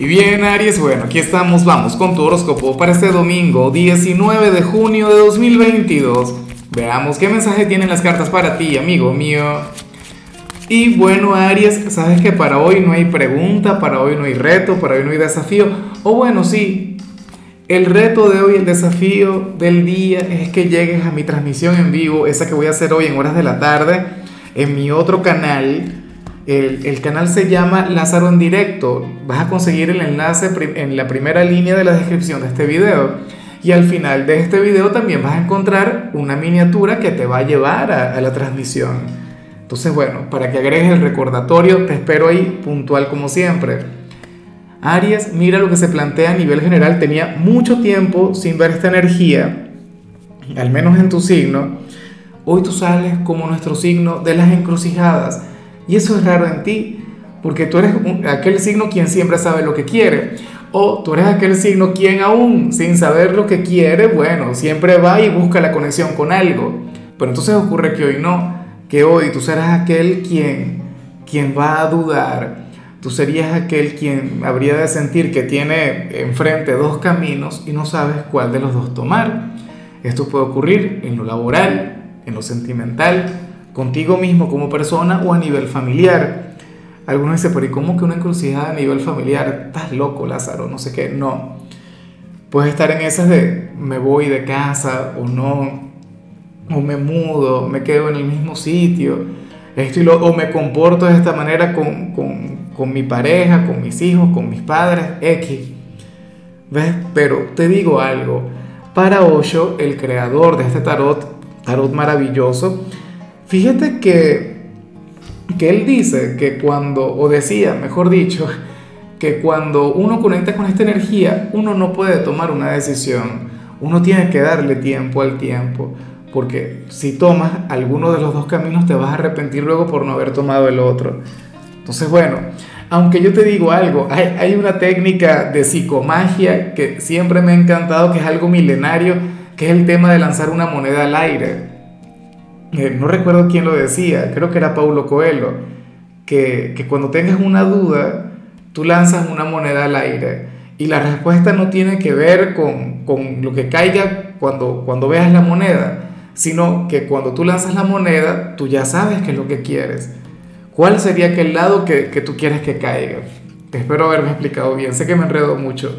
Y bien, Aries, bueno, aquí estamos, vamos con tu horóscopo para este domingo, 19 de junio de 2022. Veamos qué mensaje tienen las cartas para ti, amigo mío. Y bueno, Aries, sabes que para hoy no hay pregunta, para hoy no hay reto, para hoy no hay desafío. O bueno, sí, el reto de hoy, el desafío del día es que llegues a mi transmisión en vivo, esa que voy a hacer hoy en horas de la tarde, en mi otro canal el, canal se llama Lázaro en directo. Vas a conseguir el enlace en la primera línea de la descripción de este video. Y al final de este video también vas a encontrar una miniatura que te va a llevar a, la transmisión. Entonces, bueno, para que agregues el recordatorio, te espero ahí puntual como siempre. Aries, mira lo que se plantea a nivel general. Tenía mucho tiempo sin ver esta energía, al menos en tu signo. Hoy tú sales como nuestro signo de las encrucijadas y eso es raro en ti, porque tú eres aquel signo quien siempre sabe lo que quiere. O tú eres aquel signo quien aún sin saber lo que quiere, bueno, siempre va y busca la conexión con algo. Pero entonces ocurre que hoy no, que hoy tú serás aquel quien, quien va a dudar. Tú serías aquel quien habría de sentir que tiene enfrente dos caminos y no sabes cuál de los dos tomar. Esto puede ocurrir en lo laboral, en lo sentimental, contigo mismo como persona o a nivel familiar. Algunos dicen, pero ¿y cómo que una encrucijada a nivel familiar? Estás loco, Lázaro, no sé qué. No. Puedes estar en esas de me voy de casa o no, o me mudo, me quedo en el mismo sitio, esto y lo, o me comporto de esta manera con, con, con mi pareja, con mis hijos, con mis padres, X. ¿Ves? Pero te digo algo, para Osho, el creador de este tarot, tarot maravilloso, Fíjate que, que él dice que cuando, o decía, mejor dicho, que cuando uno conecta con esta energía, uno no puede tomar una decisión, uno tiene que darle tiempo al tiempo, porque si tomas alguno de los dos caminos te vas a arrepentir luego por no haber tomado el otro. Entonces, bueno, aunque yo te digo algo, hay, hay una técnica de psicomagia que siempre me ha encantado, que es algo milenario, que es el tema de lanzar una moneda al aire. Eh, no recuerdo quién lo decía, creo que era Paulo Coelho, que, que cuando tengas una duda, tú lanzas una moneda al aire y la respuesta no tiene que ver con, con, lo que caiga cuando, cuando veas la moneda, sino que cuando tú lanzas la moneda, tú ya sabes qué es lo que quieres. ¿Cuál sería aquel lado que, que tú quieres que caiga? Te espero haberme explicado bien, sé que me enredo mucho.